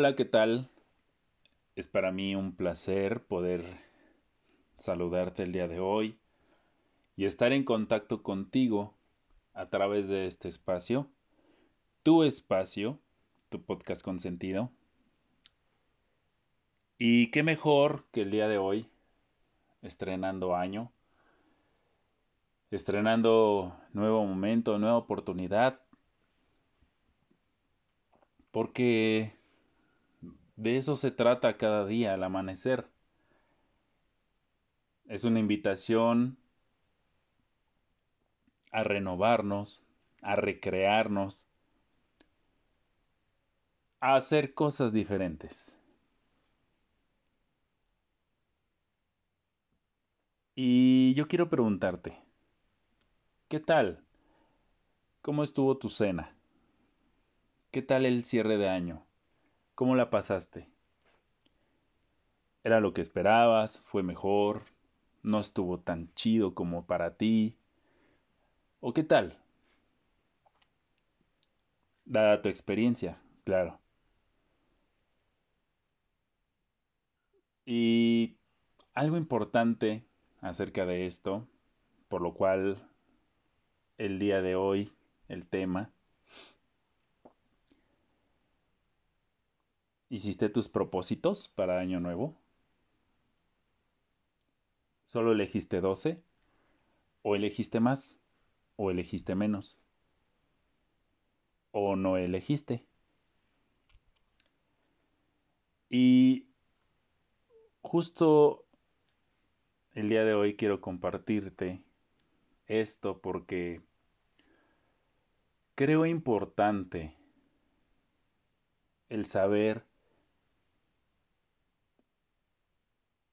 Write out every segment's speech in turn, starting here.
Hola, ¿qué tal? Es para mí un placer poder saludarte el día de hoy y estar en contacto contigo a través de este espacio, tu espacio, tu podcast con sentido. Y qué mejor que el día de hoy, estrenando año, estrenando nuevo momento, nueva oportunidad, porque de eso se trata cada día al amanecer. Es una invitación a renovarnos, a recrearnos, a hacer cosas diferentes. Y yo quiero preguntarte, ¿qué tal? ¿Cómo estuvo tu cena? ¿Qué tal el cierre de año? ¿Cómo la pasaste? ¿Era lo que esperabas? ¿Fue mejor? ¿No estuvo tan chido como para ti? ¿O qué tal? Dada tu experiencia, claro. Y algo importante acerca de esto, por lo cual el día de hoy, el tema, ¿Hiciste tus propósitos para Año Nuevo? ¿Solo elegiste 12? ¿O elegiste más? ¿O elegiste menos? ¿O no elegiste? Y justo el día de hoy quiero compartirte esto porque creo importante el saber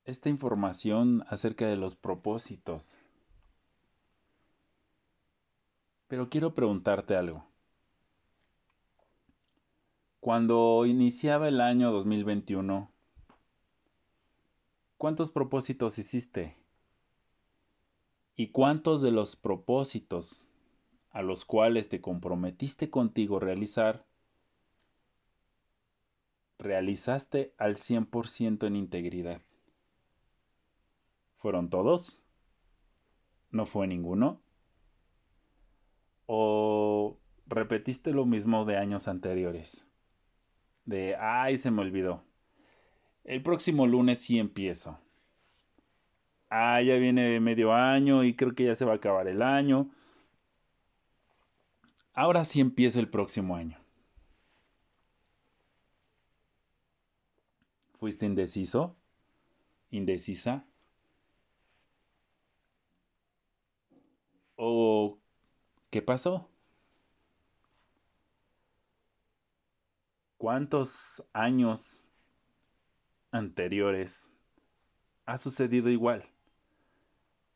esta información acerca de los propósitos. Pero quiero preguntarte algo. Cuando iniciaba el año 2021, ¿cuántos propósitos hiciste? ¿Y cuántos de los propósitos a los cuales te comprometiste contigo realizar, realizaste al 100% en integridad? ¿Fueron todos? ¿No fue ninguno? ¿O repetiste lo mismo de años anteriores? De, ay, se me olvidó. El próximo lunes sí empiezo. Ah, ya viene medio año y creo que ya se va a acabar el año. Ahora sí empiezo el próximo año. ¿Fuiste indeciso? ¿Indecisa? ¿O qué pasó? ¿Cuántos años anteriores ha sucedido igual?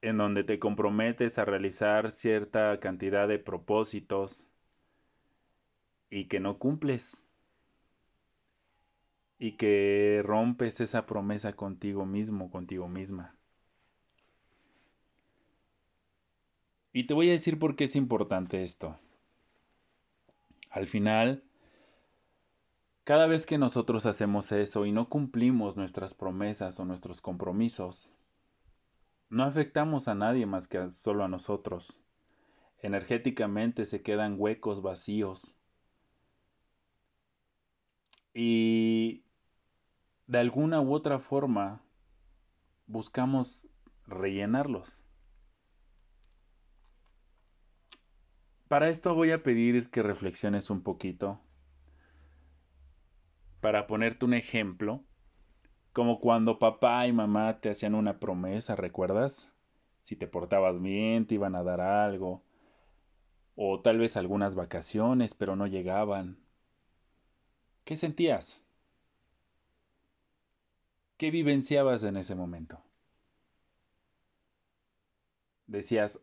En donde te comprometes a realizar cierta cantidad de propósitos y que no cumples. Y que rompes esa promesa contigo mismo, contigo misma. Y te voy a decir por qué es importante esto. Al final, cada vez que nosotros hacemos eso y no cumplimos nuestras promesas o nuestros compromisos, no afectamos a nadie más que solo a nosotros. Energéticamente se quedan huecos vacíos. Y de alguna u otra forma buscamos rellenarlos. Para esto voy a pedir que reflexiones un poquito. Para ponerte un ejemplo, como cuando papá y mamá te hacían una promesa, ¿recuerdas? Si te portabas bien, te iban a dar algo. O tal vez algunas vacaciones, pero no llegaban. ¿Qué sentías? ¿Qué vivenciabas en ese momento? Decías,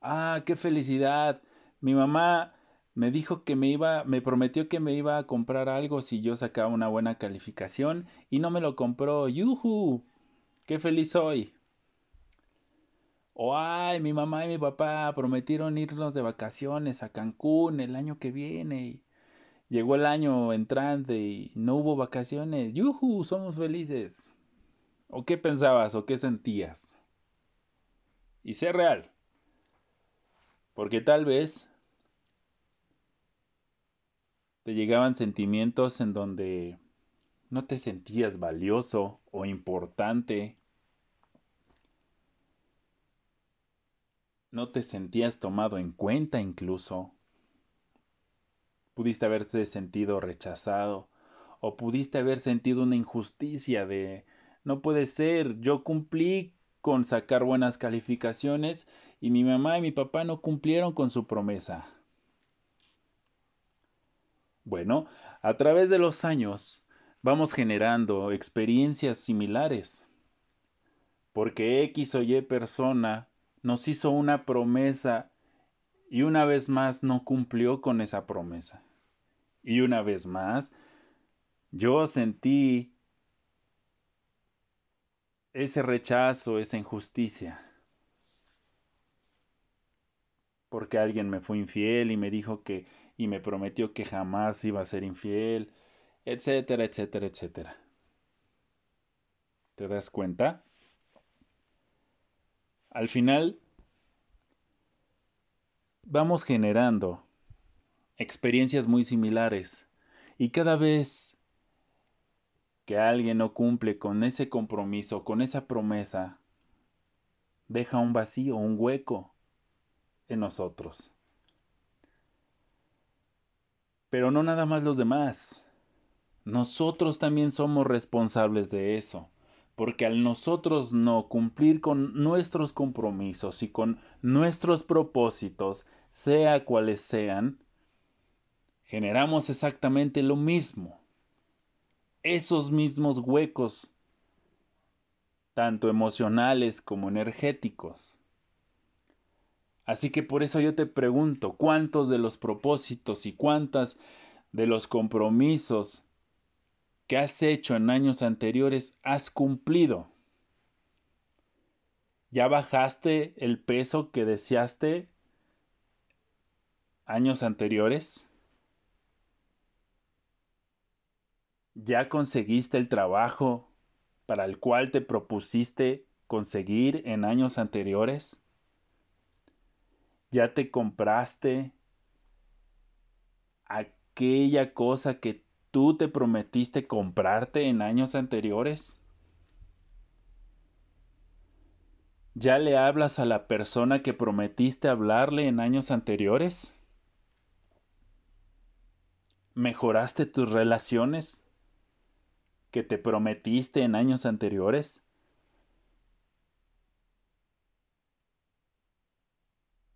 ah, qué felicidad, mi mamá me dijo que me iba, me prometió que me iba a comprar algo si yo sacaba una buena calificación y no me lo compró. ¡Yuhu! ¡Qué feliz soy! O ay, mi mamá y mi papá prometieron irnos de vacaciones a Cancún el año que viene y, Llegó el año entrante y no hubo vacaciones. ¡Yuhu! Somos felices. ¿O qué pensabas o qué sentías? Y sé real. Porque tal vez te llegaban sentimientos en donde no te sentías valioso o importante. No te sentías tomado en cuenta incluso. Pudiste haberte sentido rechazado o pudiste haber sentido una injusticia de no puede ser, yo cumplí con sacar buenas calificaciones y mi mamá y mi papá no cumplieron con su promesa. Bueno, a través de los años vamos generando experiencias similares, porque X o Y persona nos hizo una promesa y una vez más no cumplió con esa promesa. Y una vez más, yo sentí ese rechazo, esa injusticia. Porque alguien me fue infiel y me dijo que y me prometió que jamás iba a ser infiel, etcétera, etcétera, etcétera. ¿Te das cuenta? Al final vamos generando experiencias muy similares y cada vez que alguien no cumple con ese compromiso, con esa promesa, deja un vacío, un hueco en nosotros. Pero no nada más los demás. Nosotros también somos responsables de eso, porque al nosotros no cumplir con nuestros compromisos y con nuestros propósitos, sea cuales sean, generamos exactamente lo mismo esos mismos huecos, tanto emocionales como energéticos. Así que por eso yo te pregunto, ¿cuántos de los propósitos y cuántas de los compromisos que has hecho en años anteriores has cumplido? ¿Ya bajaste el peso que deseaste años anteriores? ¿Ya conseguiste el trabajo para el cual te propusiste conseguir en años anteriores? ¿Ya te compraste aquella cosa que tú te prometiste comprarte en años anteriores? ¿Ya le hablas a la persona que prometiste hablarle en años anteriores? ¿Mejoraste tus relaciones que te prometiste en años anteriores?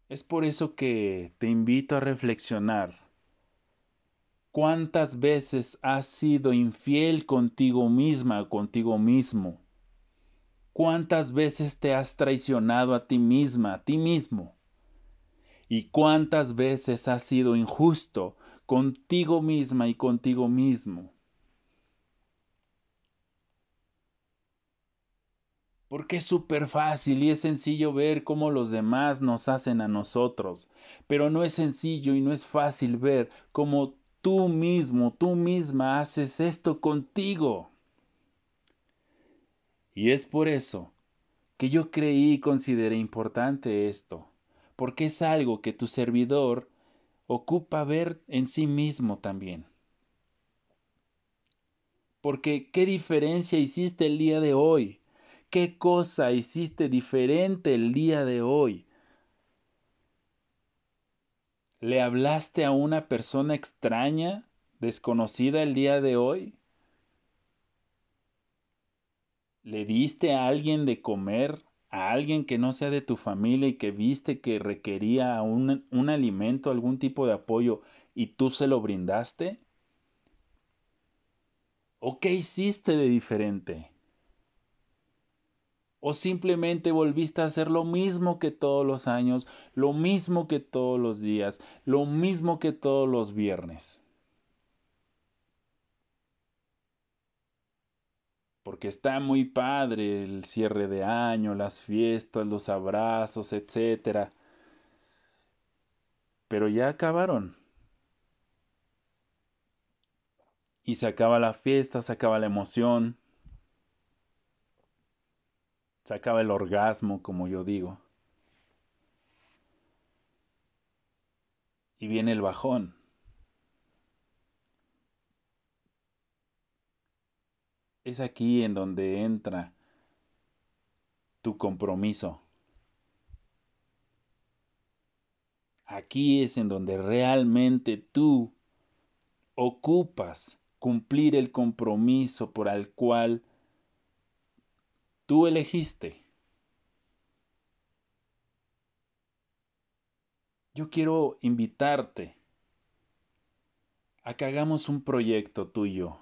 Es por eso que te invito a reflexionar. ¿Cuántas veces has sido infiel contigo misma, contigo mismo? ¿Cuántas veces te has traicionado a ti misma, a ti mismo? ¿Y cuántas veces has sido injusto contigo misma y contigo mismo? Porque es súper fácil y es sencillo ver cómo los demás nos hacen a nosotros, pero no es sencillo y no es fácil ver cómo tú mismo, tú misma haces esto contigo. Y es por eso que yo creí y consideré importante esto, porque es algo que tu servidor ocupa ver en sí mismo también. Porque, ¿qué diferencia hiciste el día de hoy? ¿Qué cosa hiciste diferente el día de hoy? ¿Le hablaste a una persona extraña, desconocida el día de hoy? ¿Le diste a alguien de comer, a alguien que no sea de tu familia y que viste que requería un, un alimento, algún tipo de apoyo y tú se lo brindaste? ¿O qué hiciste de diferente? ¿O simplemente volviste a hacer lo mismo que todos los años, lo mismo que todos los días, lo mismo que todos los viernes? Porque está muy padre el cierre de año, las fiestas, los abrazos, etc. Pero ya acabaron. y se acaba la fiesta, se acaba la emoción, se acaba el orgasmo, como yo digo. Y viene el bajón. Es aquí en donde entra tu compromiso. Aquí es en donde realmente tú ocupas cumplir el compromiso por el cual tú elegiste. Yo quiero invitarte a que hagamos un proyecto tuyo.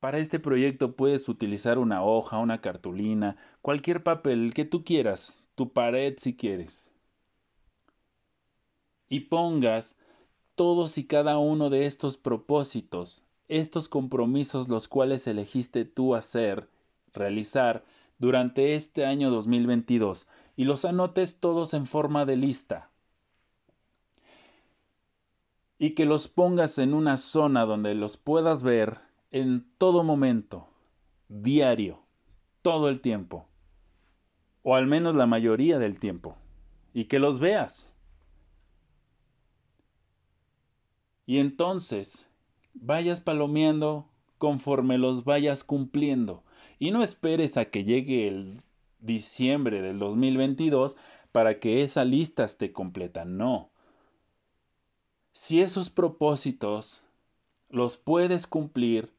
Para este proyecto puedes utilizar una hoja, una cartulina, cualquier papel que tú quieras, tu pared si quieres. Y pongas todos y cada uno de estos propósitos, estos compromisos los cuales elegiste tú hacer, realizar durante este año 2022 y los anotes todos en forma de lista. Y que los pongas en una zona donde los puedas ver en todo momento, diario, todo el tiempo, o al menos la mayoría del tiempo, y que los veas. Y entonces vayas palomeando conforme los vayas cumpliendo. Y no esperes a que llegue el diciembre del 2022 para que esa lista esté completa. No. Si esos propósitos los puedes cumplir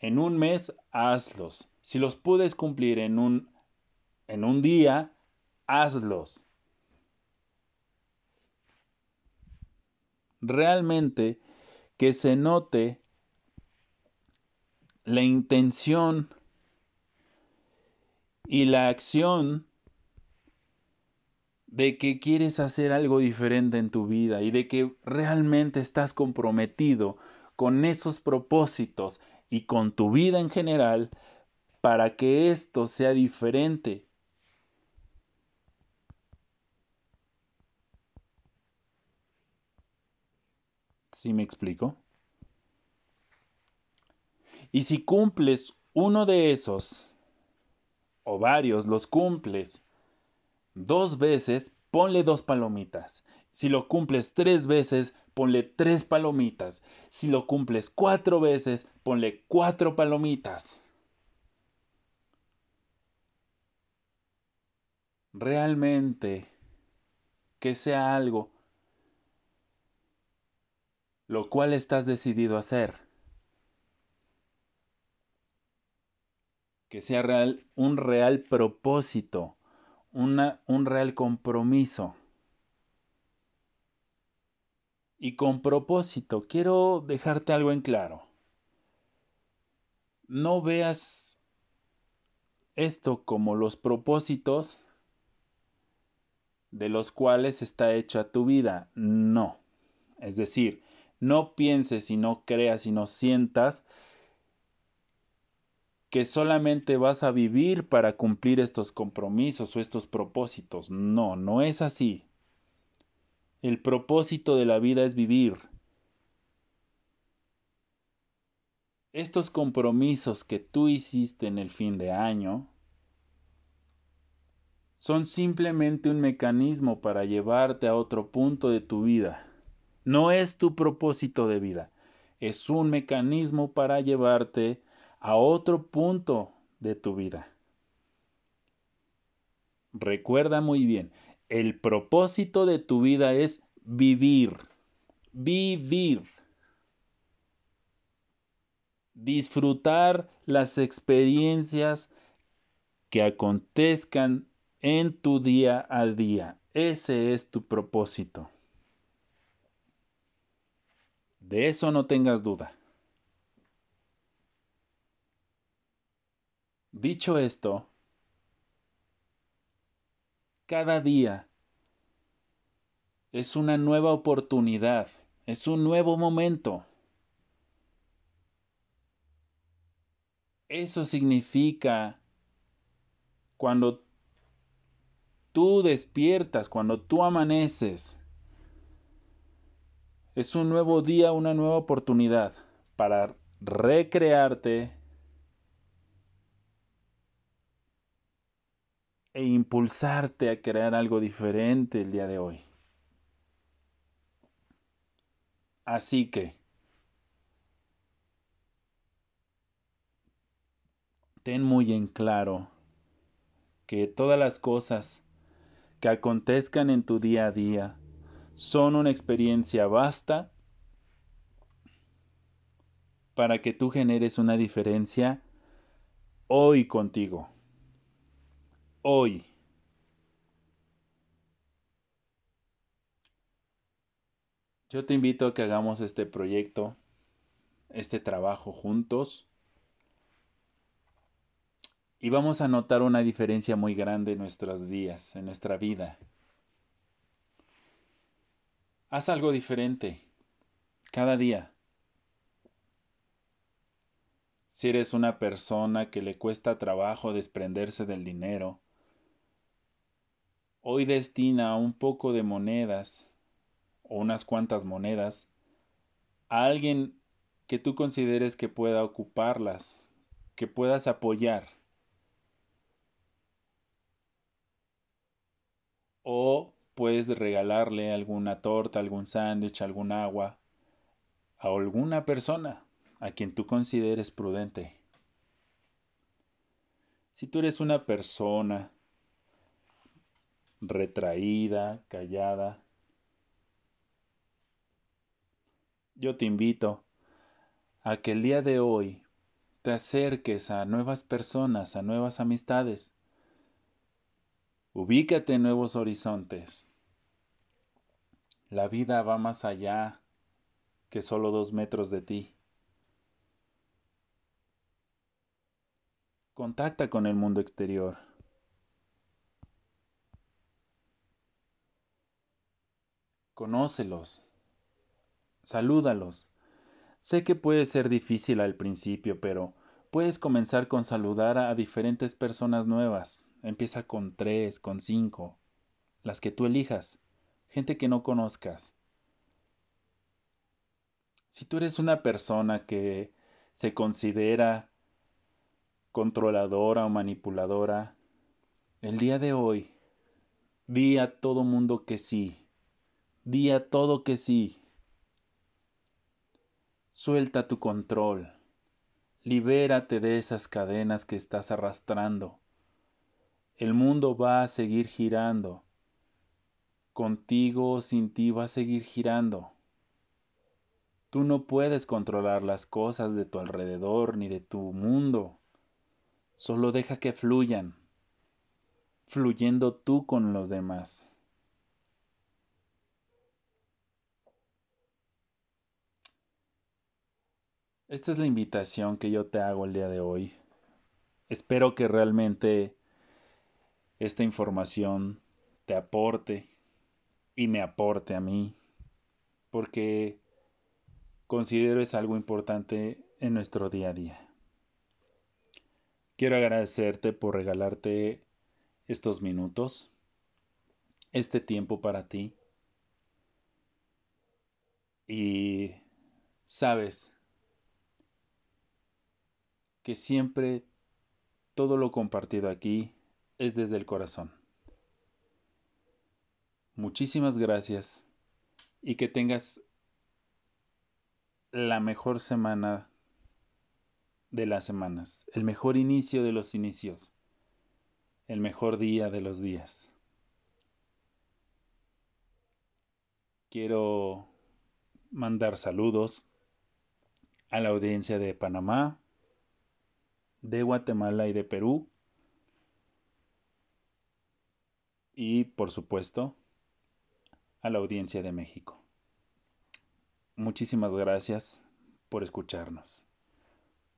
en un mes, hazlos. Si los puedes cumplir en un, en un día, hazlos. realmente que se note la intención y la acción de que quieres hacer algo diferente en tu vida y de que realmente estás comprometido con esos propósitos y con tu vida en general para que esto sea diferente ¿Sí me explico? Y si cumples uno de esos, o varios los cumples dos veces, ponle dos palomitas. Si lo cumples tres veces, ponle tres palomitas. Si lo cumples cuatro veces, ponle cuatro palomitas. Realmente que sea algo lo cual estás decidido a hacer. Que sea un real propósito, un real compromiso. Y con propósito, quiero dejarte algo en claro. No veas esto como los propósitos de los cuales está hecha tu vida. No. Es decir, no pienses y no creas y no sientas que solamente vas a vivir para cumplir estos compromisos o estos propósitos. No, no es así. El propósito de la vida es vivir. Estos compromisos que tú hiciste en el fin de año son simplemente un mecanismo para llevarte a otro punto de tu vida. No es tu propósito de vida, es un mecanismo para llevarte a otro punto de tu vida. Recuerda muy bien, el propósito de tu vida es vivir, vivir, disfrutar las experiencias que acontezcan en tu día a día. Ese es tu propósito. De eso no tengas duda. Dicho esto, cada día es una nueva oportunidad, es un nuevo momento. Eso significa cuando tú despiertas, cuando tú amaneces, Es un nuevo día, una nueva oportunidad para recrearte e impulsarte a crear algo diferente el día de hoy. Así que, ten muy en claro que todas las cosas que acontezcan en tu día a día son una experiencia vasta para que tú generes una diferencia hoy contigo. Hoy. Yo te invito a que hagamos este proyecto, este trabajo juntos. Y vamos a notar una diferencia muy grande en nuestras vidas, en nuestra vida. Haz algo diferente cada día. Si eres una persona que le cuesta trabajo desprenderse del dinero, hoy destina un poco de monedas o unas cuantas monedas a alguien que tú consideres que pueda ocuparlas, que puedas apoyar. O puedes regalarle alguna torta, algún sándwich, algún agua a alguna persona a quien tú consideres prudente. Si tú eres una persona retraída, callada, yo te invito a que el día de hoy te acerques a nuevas personas, a nuevas amistades. Ubícate en nuevos horizontes. La vida va más allá que solo dos metros de ti. Contacta con el mundo exterior. Conócelos. Salúdalos. Sé que puede ser difícil al principio, pero puedes comenzar con saludar a diferentes personas nuevas. Empieza con tres, con cinco, las que tú elijas, gente que no conozcas. Si tú eres una persona que se considera controladora o manipuladora, el día de hoy, di a todo mundo que sí, di a todo que sí. Suelta tu control, libérate de esas cadenas que estás arrastrando. El mundo va a seguir girando. Contigo o sin ti va a seguir girando. Tú no puedes controlar las cosas de tu alrededor ni de tu mundo. Solo deja que fluyan, fluyendo tú con los demás. Esta es la invitación que yo te hago el día de hoy. Espero que realmente esta información te aporte y me aporte a mí, porque considero es algo importante en nuestro día a día. Quiero agradecerte por regalarte estos minutos, este tiempo para ti. Y sabes que siempre todo lo compartido aquí es desde el corazón. Muchísimas gracias y que tengas la mejor semana de las semanas, el mejor inicio de los inicios, el mejor día de los días. Quiero mandar saludos a la audiencia de Panamá, de Guatemala y de Perú. Y por supuesto, a la audiencia de México. Muchísimas gracias por escucharnos.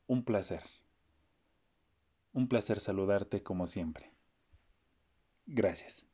Un placer. Un placer saludarte como siempre. Gracias.